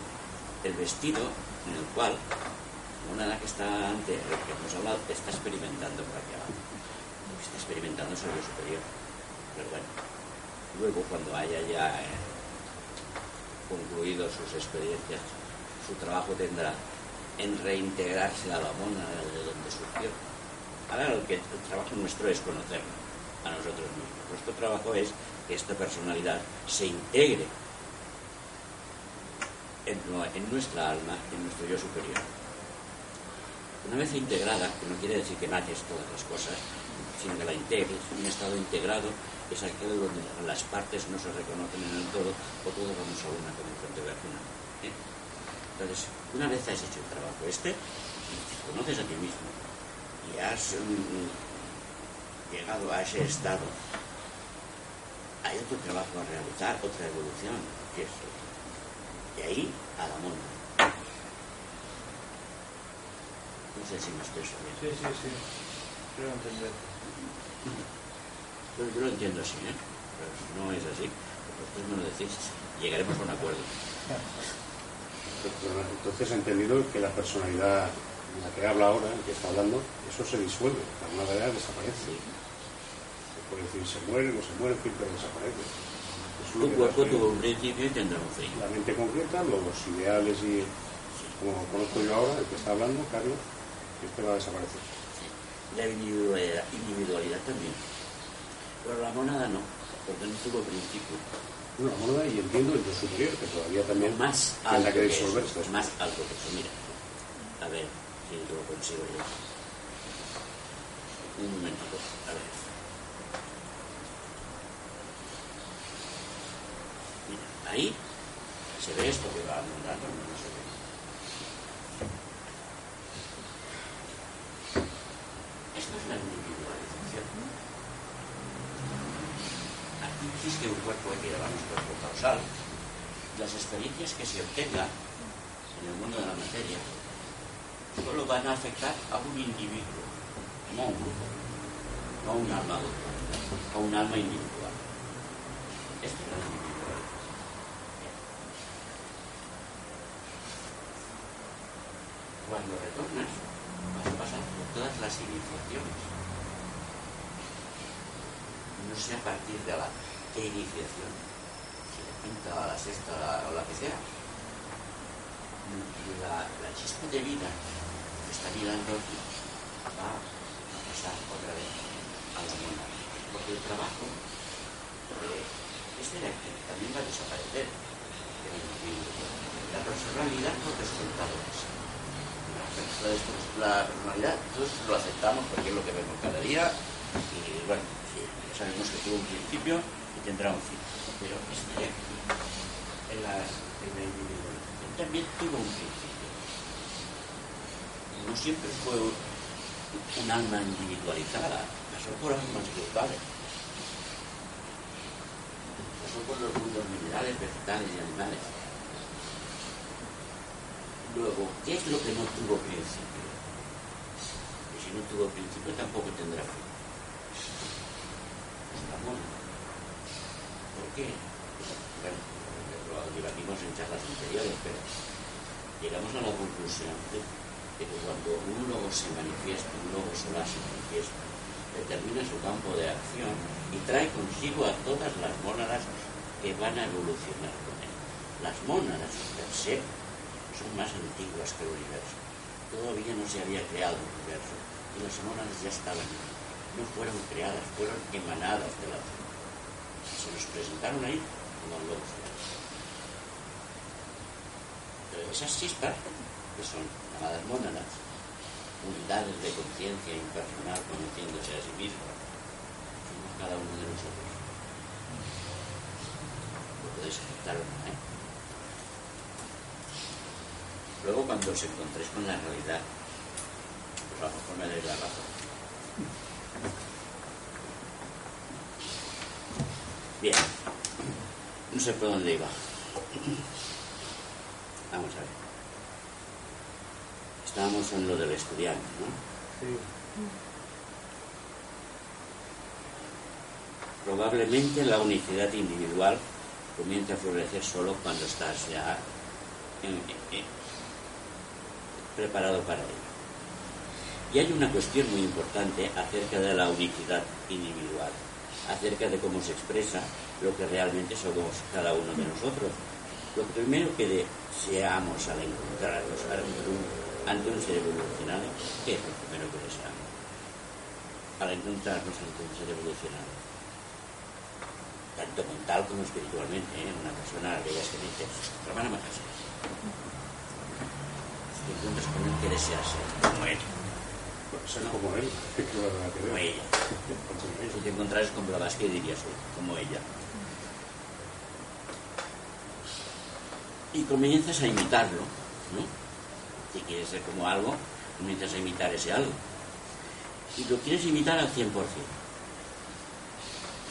el vestido en el cual una que está ante lo que hemos hablado está experimentando por aquí abajo. Está experimentando sobre lo superior. Pero bueno, luego cuando haya ya eh, concluido sus experiencias, su trabajo tendrá en reintegrarse a la mona de donde surgió. Ahora el, que, el trabajo nuestro es conocerlo a nosotros mismos. Nuestro trabajo es que esta personalidad se integre en, nuestra alma, en nuestro yo superior. Una vez integrada, que no quiere decir que mates todas las cosas, sino que la integres, un estado integrado es aquel donde las partes no se reconocen en el todo o todos vamos a una con el frente de una. ¿eh? Entonces, una vez has hecho el trabajo este, te conoces a ti mismo y has um, llegado a ese estado, hay otro trabajo a realizar, otra evolución, que es de ahí a la mona. No sé si me expreso bien. Sí, sí, sí. Creo entender. Yo, yo lo entiendo así, ¿eh? Pero si no es así, vosotros me lo decís, llegaremos a un acuerdo. Entonces he entendido que la personalidad en la que habla ahora, que está hablando, eso se disuelve, de alguna manera desaparece. Se puede decir se muere, no se muere, en fin, pero desaparece. Tu cuerpo tuvo un principio y tendrá un fin. La mente concreta, los ideales y como conozco yo ahora, el que está hablando, Carlos, este va a desaparecer. La individualidad, individualidad también. Pero la monada no, porque no tuvo principio. Una moneda y entiendo el superior, que todavía también Más tendrá alto que que eso, más alto que eso. Mira, a ver si lo consigo yo. Un momentito, a ver. Mira, ahí se ve esto que va andando, no se ve. Esto es la individualización. Aquí existe un cuerpo que llamamos cuerpo causal. Las experiencias que se obtengan en el mundo de la materia solo van a afectar a un individuo, no a un grupo, no a un alma a un alma individual. Esto es la individualidad. Cuando retornas, vas a pasar por todas las iniciaciones. No sé a partir de la qué iniciación, si la quinta, la sexta o la que sea. La, chispa de vida que está mirando aquí va a pasar otra vez a la mona. Porque el trabajo eh, este de aquí también va a desaparecer. La personalidad por descontado es. La, personalidad, todos lo aceptamos porque es lo que vemos cada día y bueno, sabemos que tuvo un principio y tendrá un fin. Pero de aquí, en la, individualización, también tuvo un principio. No siempre fue un, alma individualizada, pasó por almas grupales. Pasó por los mundos minerales, vegetales y animales. Luego, ¿qué es lo que no tuvo principio? Y si no tuvo principio, tampoco tendrá fin. Es la mona. ¿Por qué? Bueno, lo debatimos en charlas anteriores, pero llegamos a la conclusión de que cuando un lobo se manifiesta, un lobo solar se manifiesta, determina su campo de acción y trae consigo a todas las mónadas que van a evolucionar con él. Las mónadas per se son más antiguas que el universo. Todavía no se había creado el universo y las mónadas ya estaban No fueron creadas, fueron emanadas de la tierra. Se nos presentaron ahí como lobos. Pero esas chispas, que son llamadas mónadas, unidades de conciencia impersonal conociéndose a sí mismo, somos cada uno de nosotros. Lo podéis aceptar o no, ¿eh? Luego cuando os encontréis con la realidad, pues a lo mejor me dais la razón. Bien, no sé por dónde iba. Vamos a ver. Estábamos en lo del estudiante, ¿no? Sí. Probablemente la unicidad individual comienza a florecer solo cuando estás ya en- en- preparado para ello. Y hay una cuestión muy importante acerca de la unicidad individual, acerca de cómo se expresa lo que realmente somos cada uno de nosotros. Lo primero que deseamos al encontrarnos ante un, ser evolucionado, ¿qué es lo primero que deseamos? Al encontrarnos ante un ser evolucionado. Tanto mental como espiritualmente, ¿eh? una persona a aquellas que dices, hermana Macasa, te encuentras con que deseas Como él, como ella. Si te encontraras con Blavatsky dirías "Uy, como ella. Y comienzas a imitarlo, ¿no? Si quieres ser como algo, comienzas a imitar ese algo. Y lo quieres imitar al 100%.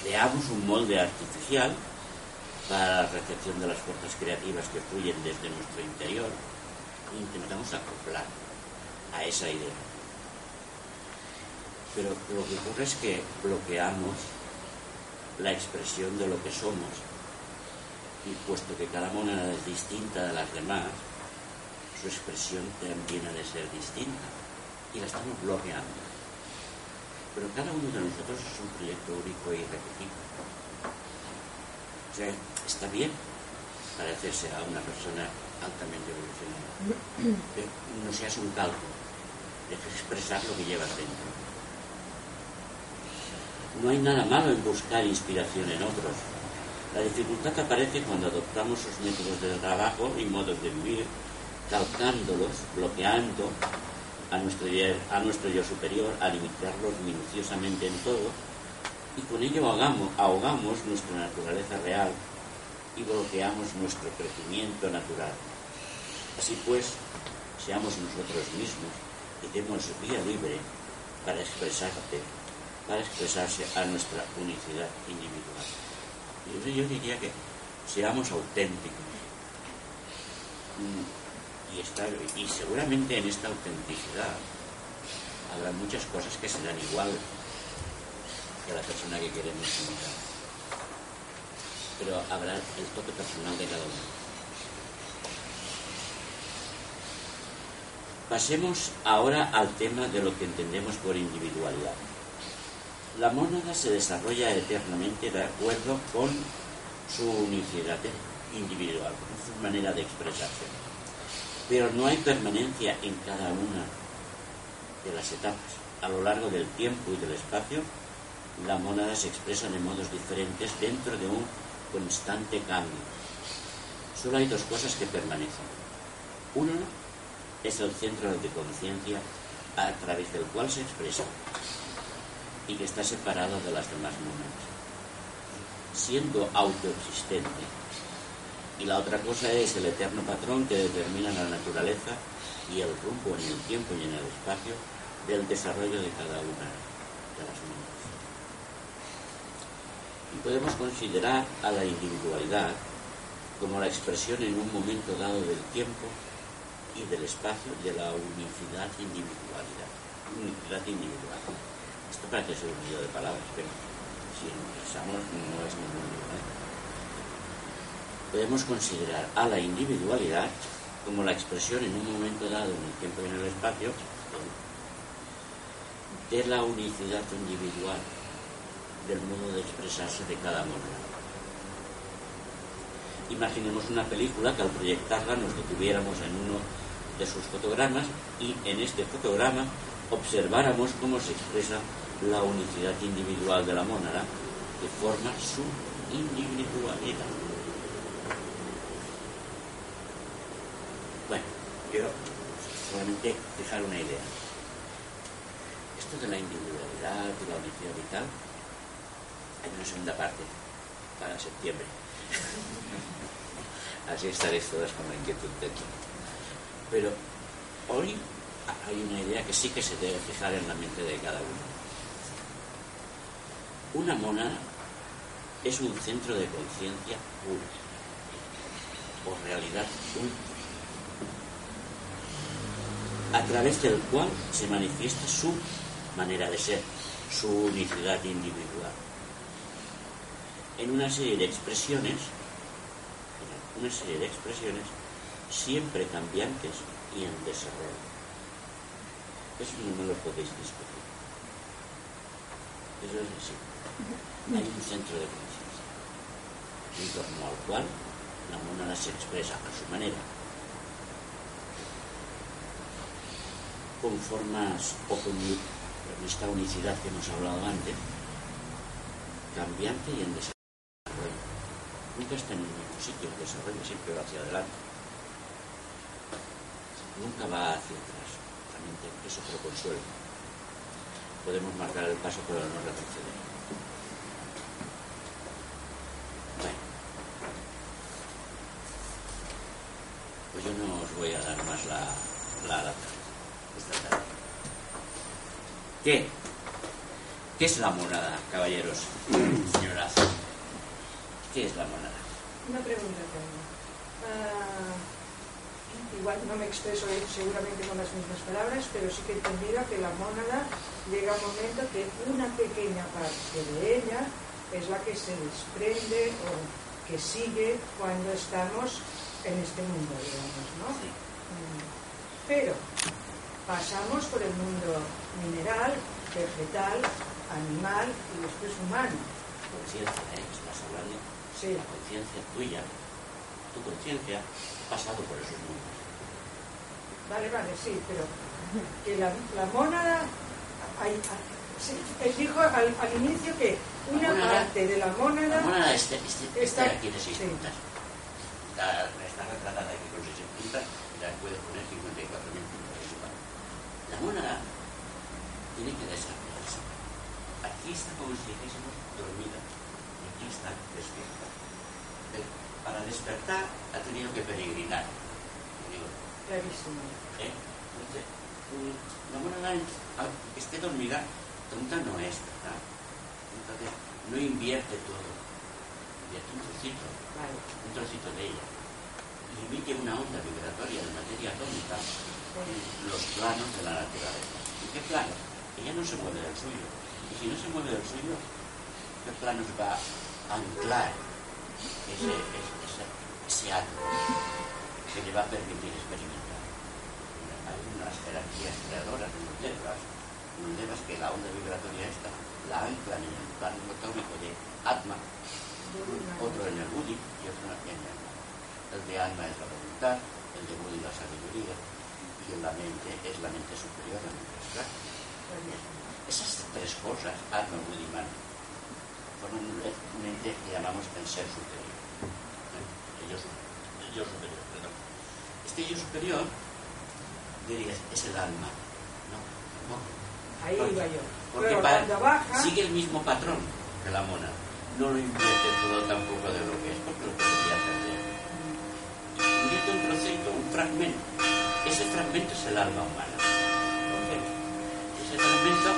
Creamos un molde artificial para la recepción de las fuerzas creativas que fluyen desde nuestro interior e intentamos acoplar a esa idea. Pero lo que ocurre es que bloqueamos la expresión de lo que somos y puesto que cada moneda es distinta de las demás, su expresión también ha de ser distinta y la estamos bloqueando. Pero cada uno de nosotros es un proyecto único e irrepetible. O sea, está bien parecerse a una persona altamente evolucionada, pero no seas un calco, dejes expresar lo que llevas dentro. No hay nada malo en buscar inspiración en otros. La dificultad aparece cuando adoptamos sus métodos de trabajo y modos de vivir, calcándolos, bloqueando a nuestro, yo- superior, a limitarlos minuciosamente en todo, y con ello ahogamos, ahogamos nuestra naturaleza real y bloqueamos nuestro crecimiento natural. Así pues, seamos nosotros mismos y demos vía libre para expresarte, para expresarse a nuestra unicidad individual. Yo, yo diría que seamos auténticos. Mm, Y, esta- y seguramente en esta autenticidad habrá muchas cosas que serán igual que la persona que queremos imitar. Pero habrá el toque personal de cada uno. Pasemos ahora al tema de lo que entendemos por individualidad. La mónada se desarrolla eternamente de acuerdo con su unicidad individual, con su manera de expresarse. Pero no hay permanencia en cada una de las etapas. A lo largo del tiempo y del espacio, la mónada se expresa de modos diferentes dentro de un constante cambio. Solo hay dos cosas que permanecen. Uno es el centro de conciencia a través del cual se expresa y que está separado de las demás mónadas, siendo autoexistente. Y la otra cosa es el eterno patrón que determina la naturaleza y el rumbo en el tiempo y en el espacio del desarrollo de cada una de las mónadas. Y podemos considerar a la individualidad como la expresión en un momento dado del tiempo y del espacio de la unicidad individualidad. Unicidad individual. Esto parece ser un lío de palabras, pero si lo pensamos no es ningún lío. ¿eh? Podemos considerar a la individualidad como la expresión en un momento dado en el tiempo y en el espacio de la unicidad individual del modo de expresarse de cada monada. Imaginemos una película que al proyectarla nos detuviéramos en uno de sus fotogramas y en este fotograma observáramos cómo se expresa la unicidad individual de la mónada que forma su individualidad. Bueno, quiero solamente dejar una idea. Esto de la individualidad, de la unicidad y tal, hay una segunda parte para septiembre. Así estaréis todas con la inquietud dentro. Pero hoy hay una idea que sí que se debe fijar en la mente de cada uno. Una mónada es un centro de conciencia pura o realidad última, a través del cual se manifiesta su manera de ser, su unicidad individual. En una serie de expresiones, una serie de expresiones siempre cambiantes y en desarrollo. Eso no me lo podéis discutir. Eso es así. Hay un centro de conciencia, en torno al cual la monada se expresa a su manera, con formas o con esta unicidad que hemos hablado antes, cambiante y en desarrollo. Nunca está en el mismo sitio, el desarrollo siempre va hacia adelante. Nunca va hacia atrás. También eso lo consuelo. Podemos marcar el paso, pero no retroceder. Pues yo no os voy a dar más la, la lata esta tarde. ¿Qué? ¿Qué es la monada, caballeros, señoras? ¿Qué es la monada? Una pregunta. Ah, igual no me expreso seguramente con las mismas palabras, pero sí que he entendido que la mónada llega un momento que una pequeña parte de ella es la que se desprende o que sigue cuando estamos en este mundo, digamos, ¿no? Mm. Pero pasamos por el mundo mineral, vegetal, animal y después humano. Conciencia, ¿eh? Estás hablando. Sí. La conciencia tuya, tu conciencia, ha pasado por esos mundos. Vale, vale, sí, pero que la, la mónada, hay, él dijo al, al inicio que una La mónada- parte de la mónada La monada este, este, este Está- aquí de seis sí. puntas. Está, está retratada aquí con seis puntas y la puedes poner 54.000 puntos. es igual. La monada tiene que desarrollarse. Aquí está como si dijésemos dormida. Y aquí está despierta. Para despertar ha tenido que peregrinar. Digo, clarísimo. ¿eh? Entonces, mm, la monada aunque esté dormida, tonta no es, ¿verdad? Entonces, no invierte todo. Invierte un trocito, Vale. un trocito de ella. Y emite una onda vibratoria de materia atómica en los planos de la naturaleza. ¿Y qué planos? Ella no se mueve del suyo. Y si no se mueve del suyo, ¿qué planos va a anclar ese, ese, ese, ese átomo que le va a permitir experimentar? Hay unas jerarquías creadoras de los devas que la onda vibratoria esta la anclan en el plano atómico de Atma, otro en el Budi y otro en el El de alma es la voluntad, el de Budi la sabiduría y el la mente es la mente superior, la mente astral. Esas tres cosas, alma, Budi y mano, forman un, ente que llamamos el ser superior. ¿Eh? El yo, el yo superior, perdón. Este yo superior, dirías, es el alma. No, no. Ahí iba yo. Porque Luego, pa- cuando baja, sigue el mismo patrón que la mona. No lo invierte todo tampoco de lo que es, porque lo podría perder. Invierte un trocito, un fragmento. Ese fragmento es el alma humana. Ese fragmento,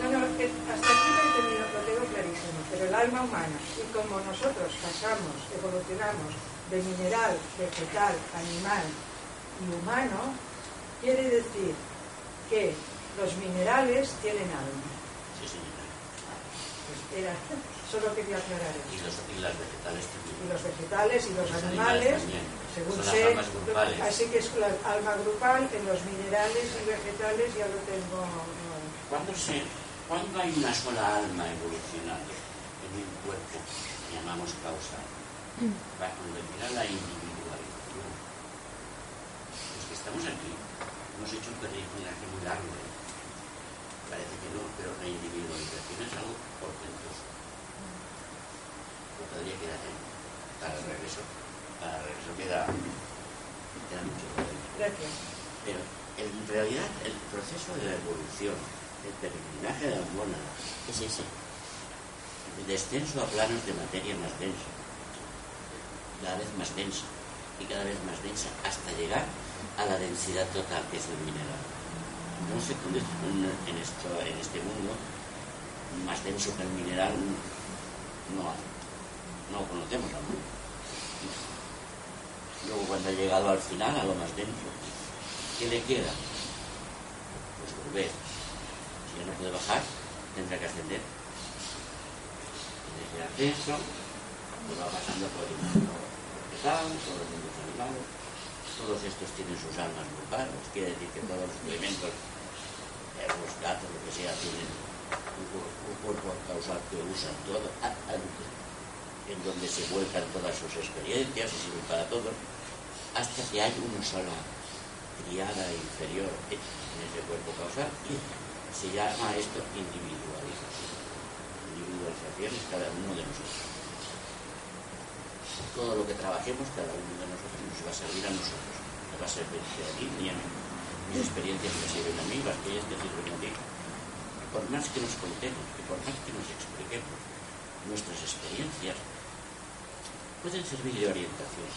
No, no, es- hasta aquí lo he entendido, lo tengo clarísimo, pero el alma humana, y como nosotros pasamos, evolucionamos de mineral, vegetal, animal y humano, quiere decir que los minerales tienen alma. sí señora. Era, solo quería aclarar eso. Y, los, y las vegetales también. Y los vegetales y los, Los animales, también. según Son sé, las almas así que es la alma grupal, en los minerales y vegetales ya lo tengo. ¿Cuándo, se, ¿Cuándo hay una sola alma evolucionando en un cuerpo que llamamos causal? Para contemplar la individualización. Los que estamos aquí hemos hecho un peregrinaje muy largo. Parece que no, pero la individualización es algo portentoso. No podría quedar ahí. Para el regreso, para el regreso queda, queda mucho dentro. Gracias. Pero en realidad el proceso de la evolución, el peregrinaje de la mónada, es ese. El descenso a planos de materia más densa, cada vez más densa y cada vez más densa, hasta llegar a la densidad total que es el mineral. No sé dónde en, esto, en este mundo más denso que el mineral no hay. No conocemos mundo. Luego cuando ha llegado al final, a lo más denso, ¿qué le queda? Pues volver. Si ya no puede bajar, tendrá que ascender. En ese ascenso, pues va pasando por el mundo vegetal, por los mundos animales. Todos estos tienen sus almas grupales, quiere decir que todos los elementos, los gatos, lo que sea, tienen un, cu- un cuerpo causal que usan todo, en donde se vuelcan todas sus experiencias y sirven para todo, hasta que hay una sola triada inferior en ese cuerpo causal y se llama esto individualización. Individualización es cada uno de nosotros. Todo lo que trabajemos, cada uno de nosotros nos va a servir a nosotros. No va a servir a ti ni a mí. Mis experiencias me sirven a mí, las tuyas te sirven a ti. Por más que nos contemos y por más que nos expliquemos nuestras experiencias, pueden servir de orientación,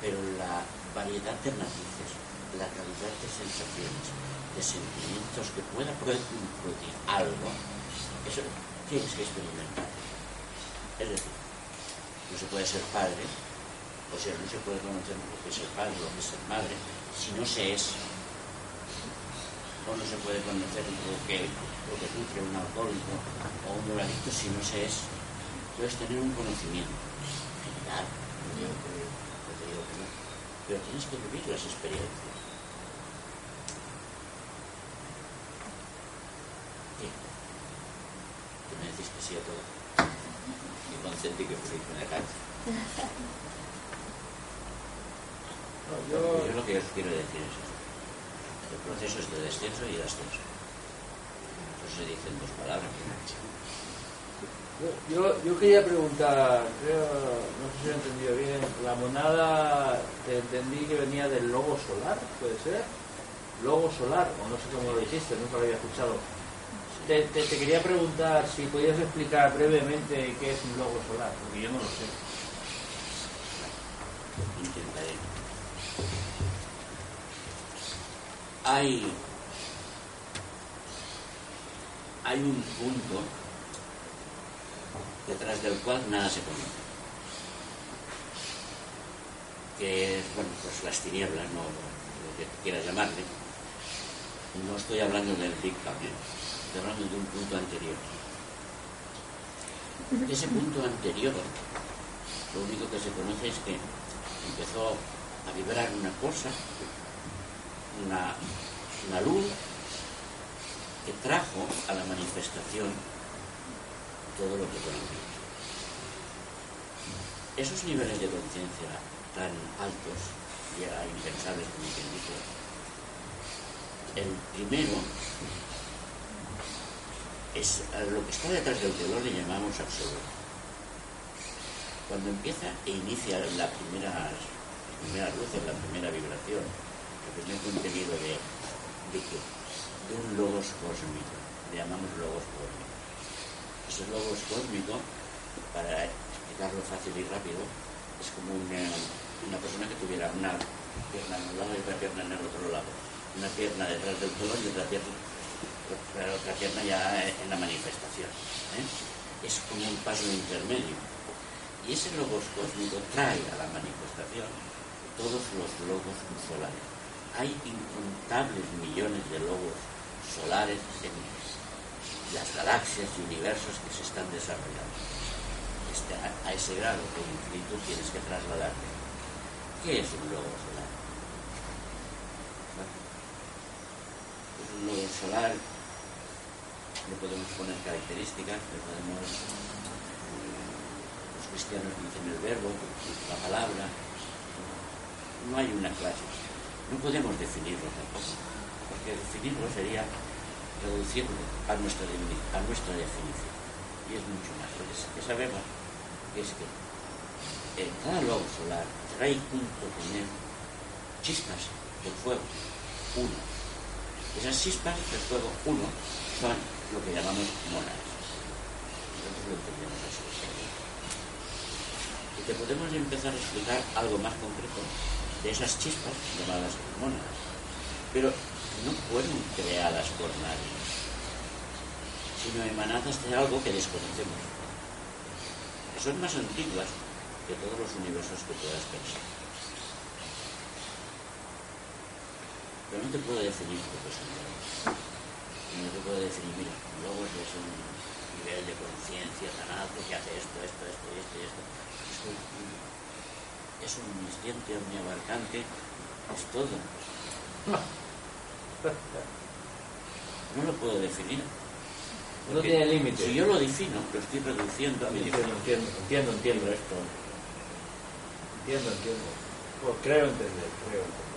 pero la variedad de matices, la calidad de sensaciones, de sentimientos que pueda producir algo, eso tienes que experimentar. Es decir, no se puede ser padre, o sea, no se puede conocer lo que es ser padre, lo que es ser madre, si no se es. O no se puede conocer lo que, lo que sufre un alcohólico o un drogadicto si no se es. Puedes tener un conocimiento general, no digo que, te digo que no, pero tienes que vivir las experiencias. ¿Qué? Me decís que sí a todo. Y consentí que fui con la casa. No, Yo yo, lo que quiero decir es. El proceso es de descenso y de ascenso. Eso se dice en dos palabras. yo, yo quería preguntar, creo, no sé si lo he entendido bien, la monada, te entendí que venía del logo solar, ¿puede ser? Logo solar, o no sé cómo lo dijiste, nunca lo había escuchado. Te, quería preguntar si podías explicar brevemente qué es un logo solar, porque yo no lo sé. Intentaré. Hay, hay un punto detrás del cual nada se conoce. Que es, bueno, pues las tinieblas, no lo que quieras llamarle. No estoy hablando del Big Bang, hablando de un punto anterior. Ese punto anterior, lo único que se conoce es que empezó a vibrar una cosa, una, una luz que trajo a la manifestación todo lo que conocemos. Esos niveles de conciencia tan altos, ya impensables como quien dice, el primero es a lo que está detrás del telón le llamamos absoluto. Cuando empieza e inicia la primera, las primeras luces, la primera vibración, el primer contenido de, de, qué? de un logos cósmico, le llamamos logos cósmico. Ese logos cósmico, para explicarlo fácil y rápido, es como una, una persona que tuviera una pierna en un lado y otra pierna en el otro lado. Una pierna detrás del telón y otra pierna, otra pierna ya en la manifestación. ¿eh? Es como un paso intermedio. Y ese logos cósmico trae a la manifestación todos los logos solares. Hay incontables millones de logos solares en, las galaxias y universos que se están desarrollando. Este, a, ese grado de infinitud tienes que trasladarte. ¿Qué es un globo solar? Pues un globo solar le podemos poner características, le podemos los cristianos dicen el verbo, la palabra. No hay una clase. No podemos definirlo tampoco, porque definirlo sería reducirlo a nuestra, definición. Y es mucho más. Lo que sabemos es que cada globo solar trae junto con él chispas del fuego, uno. Esas chispas del fuego, uno, son lo que llamamos monas. Nosotros lo entendemos así. Y te podemos empezar a explicar algo más concreto de esas chispas llamadas monas. Pero no fueron creadas por nadie, sino emanadas de algo que desconocemos. Son más antiguas que todos los universos que puedas pensar. Pero no te puedo definir son No te puedo definir, mira, luego es un nivel de conciencia tan alto que hace esto, esto, esto, esto esto. Es, un, es omnisciente, omniabarcante, es todo. No lo puedo definir. No tiene límite. Si yo lo defino, lo estoy reduciendo a mi entiendo, entiendo, entiendo, entiendo esto. Entiendo, entiendo. Pues creo entender, creo entender.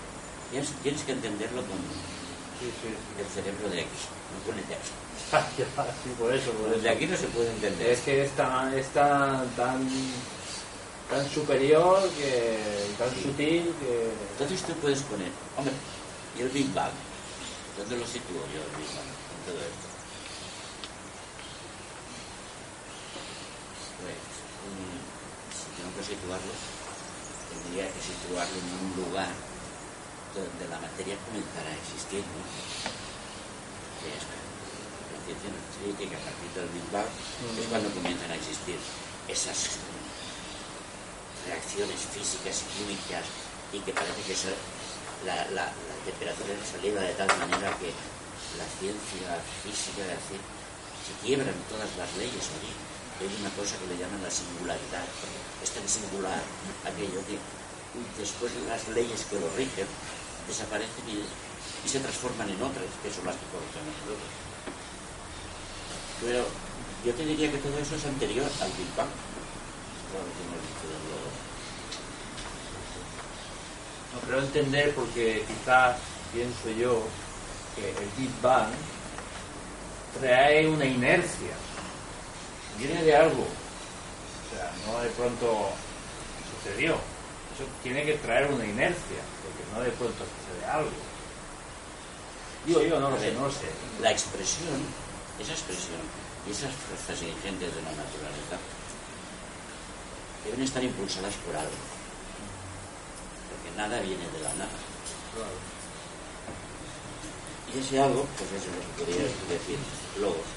Tienes, tienes que entenderlo con sí, sí, sí. el cerebro de X, no con el de sí, por eso, por El eso. de aquí no se puede entender. Es que es tan, es tan, tan, tan superior, que, tan sutil que... Entonces tú puedes poner, hombre, y el Big Bang. ¿Dónde lo sitúo yo el Big Bang en todo esto? Pues, mm, si tengo que situarlo, tendría que situarlo en un lugar donde la materia comenzará a existir, ¿no? La ciencia nos dice que a partir del Big Bang es cuando comienzan a existir esas reacciones físicas y químicas y que parece que eso, la, la, la temperatura se eleva de tal manera que la ciencia física es decir, se quiebran todas las leyes allí. Hay una cosa que le llaman la singularidad. Es tan singular aquello que después las leyes que lo rigen desaparecen y, se transforman en otras, que son las que conocemos luego. Pero yo te diría que todo eso es anterior al Big Bang. No creo entender porque quizás pienso yo que el Big Bang trae una inercia, viene de algo, o sea, no de pronto sucedió, eso tiene que traer una inercia, no de pronto sucede algo. Digo yo, no lo sé, no lo sé. La expresión, esa expresión y esas fuerzas ingentes de la naturaleza deben estar impulsadas por algo. Porque nada viene de la nada. Y ese algo, pues eso es lo que podría decir, logos.